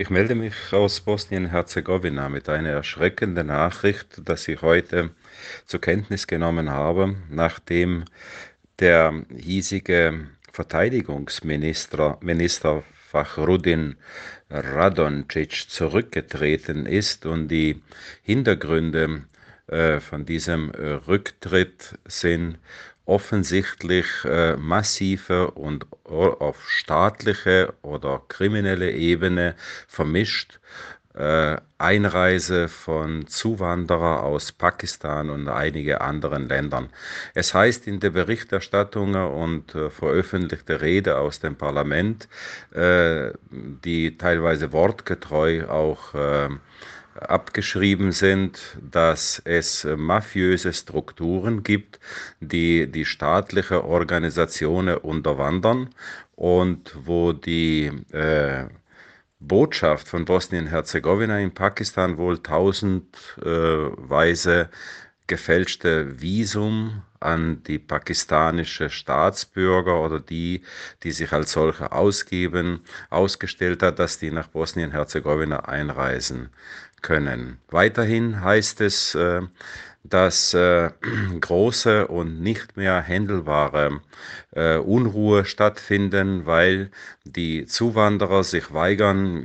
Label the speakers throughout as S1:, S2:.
S1: Ich melde mich aus Bosnien-Herzegowina mit einer erschreckenden Nachricht, dass ich heute zur Kenntnis genommen habe, nachdem der hiesige Verteidigungsminister Minister Fachrudin Radoncic zurückgetreten ist und die Hintergründe äh, von diesem Rücktritt sind offensichtlich äh, massive und auf staatliche oder kriminelle Ebene vermischt äh, Einreise von Zuwanderer aus Pakistan und einige anderen Ländern. Es heißt in der Berichterstattung und äh, veröffentlichte Rede aus dem Parlament, äh, die teilweise wortgetreu auch äh, abgeschrieben sind, dass es mafiöse Strukturen gibt, die die staatliche Organisationen unterwandern und wo die äh, Botschaft von Bosnien-Herzegowina in Pakistan wohl tausendweise äh, gefälschte Visum an die pakistanische Staatsbürger oder die, die sich als solche ausgeben, ausgestellt hat, dass die nach Bosnien-Herzegowina einreisen können. Weiterhin heißt es, äh, dass äh, große und nicht mehr händelbare äh, Unruhe stattfinden, weil die Zuwanderer sich weigern,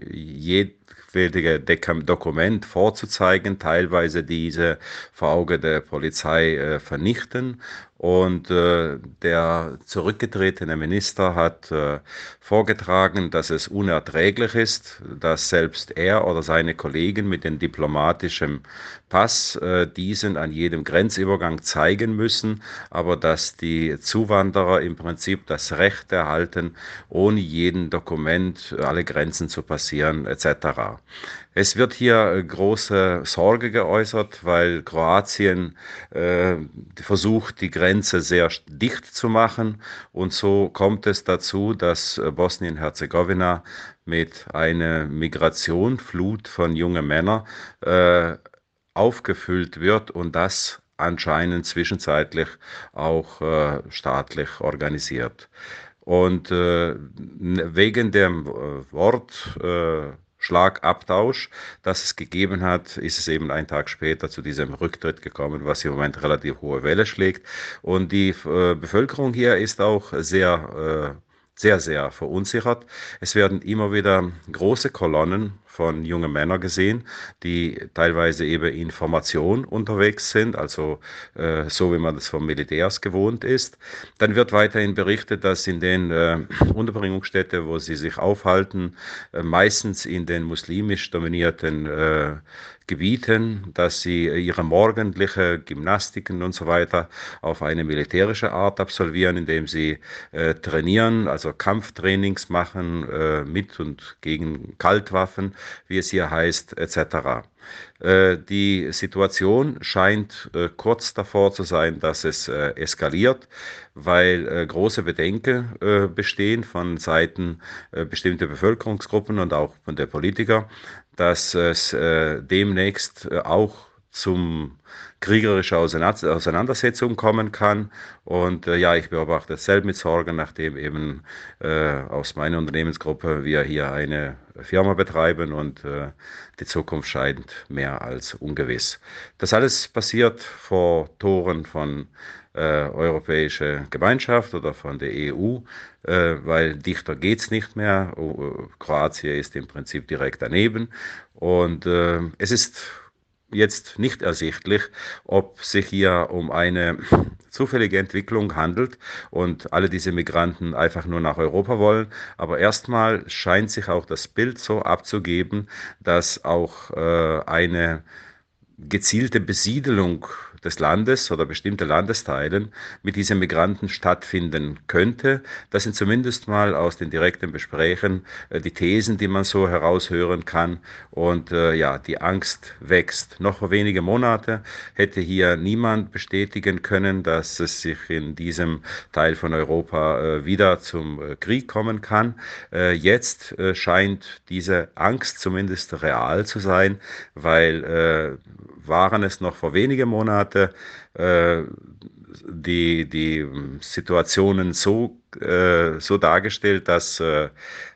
S1: jedwede Dokument vorzuzeigen, teilweise diese vor Auge der Polizei äh, vernichten und äh, der zurückgetretene Minister hat äh, vorgetragen, dass es unerträglich ist, dass selbst er oder seine Kollegen mit dem diplomatischen Pass äh, diesen an jedem Grenzübergang zeigen müssen, aber dass die Zuwanderer im Prinzip das Recht erhalten, ohne jeden Dokument alle Grenzen zu passieren etc. Es wird hier große Sorge geäußert, weil Kroatien äh, versucht, die Grenze sehr dicht zu machen. Und so kommt es dazu, dass Bosnien-Herzegowina mit einer Migrationflut von jungen Männern äh, aufgefüllt wird und das anscheinend zwischenzeitlich auch äh, staatlich organisiert. Und äh, wegen dem äh, Wort äh, Schlagabtausch, das es gegeben hat, ist es eben einen Tag später zu diesem Rücktritt gekommen, was im Moment relativ hohe Welle schlägt. Und die äh, Bevölkerung hier ist auch sehr, äh, sehr, sehr verunsichert. Es werden immer wieder große Kolonnen von jungen Männern gesehen, die teilweise eben Information unterwegs sind, also äh, so wie man das vom Militärs gewohnt ist. Dann wird weiterhin berichtet, dass in den äh, Unterbringungsstätten, wo sie sich aufhalten, äh, meistens in den muslimisch dominierten äh, Gebieten, dass sie ihre morgendliche Gymnastiken und so weiter auf eine militärische Art absolvieren, indem sie äh, trainieren, also Kampftrainings machen äh, mit und gegen Kaltwaffen, wie es hier heißt, etc. Äh, die Situation scheint äh, kurz davor zu sein, dass es äh, eskaliert, weil große Bedenken bestehen von Seiten bestimmter Bevölkerungsgruppen und auch von der Politiker, dass es demnächst auch zum kriegerische Auseinandersetzung kommen kann. Und äh, ja, ich beobachte es selbst mit Sorgen, nachdem eben äh, aus meiner Unternehmensgruppe wir hier eine Firma betreiben und äh, die Zukunft scheint mehr als ungewiss. Das alles passiert vor Toren von äh, Europäische Gemeinschaft oder von der EU, äh, weil dichter geht es nicht mehr. Kroatien ist im Prinzip direkt daneben. Und äh, es ist jetzt nicht ersichtlich, ob sich hier um eine zufällige Entwicklung handelt und alle diese Migranten einfach nur nach Europa wollen. Aber erstmal scheint sich auch das Bild so abzugeben, dass auch äh, eine gezielte Besiedelung des Landes oder bestimmte Landesteilen mit diesen Migranten stattfinden könnte. Das sind zumindest mal aus den direkten Gesprächen äh, die Thesen, die man so heraushören kann. Und äh, ja, die Angst wächst. Noch vor wenige Monate hätte hier niemand bestätigen können, dass es sich in diesem Teil von Europa äh, wieder zum äh, Krieg kommen kann. Äh, jetzt äh, scheint diese Angst zumindest real zu sein, weil waren es noch vor wenigen Monaten hatte äh, die, die Situationen so, äh, so dargestellt, dass, äh,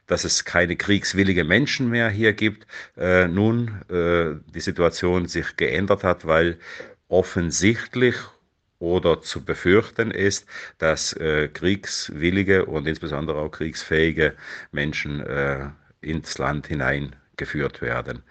S1: dass es keine kriegswillige Menschen mehr hier gibt. Äh, nun äh, die Situation sich geändert hat, weil offensichtlich oder zu befürchten ist, dass äh, kriegswillige und insbesondere auch kriegsfähige Menschen äh, ins Land hineingeführt werden.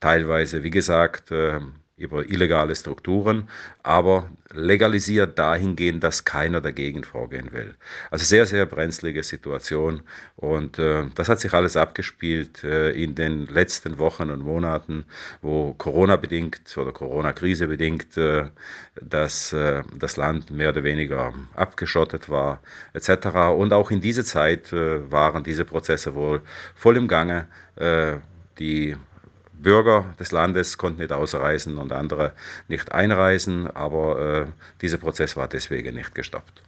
S1: Teilweise, wie gesagt, äh, über illegale Strukturen, aber legalisiert dahingehend, dass keiner dagegen vorgehen will. Also sehr, sehr brenzlige Situation und äh, das hat sich alles abgespielt äh, in den letzten Wochen und Monaten, wo Corona bedingt oder Corona-Krise bedingt äh, dass äh, das Land mehr oder weniger abgeschottet war etc. Und auch in dieser Zeit äh, waren diese Prozesse wohl voll im Gange. Äh, die Bürger des Landes konnten nicht ausreisen und andere nicht einreisen, aber äh, dieser Prozess war deswegen nicht gestoppt.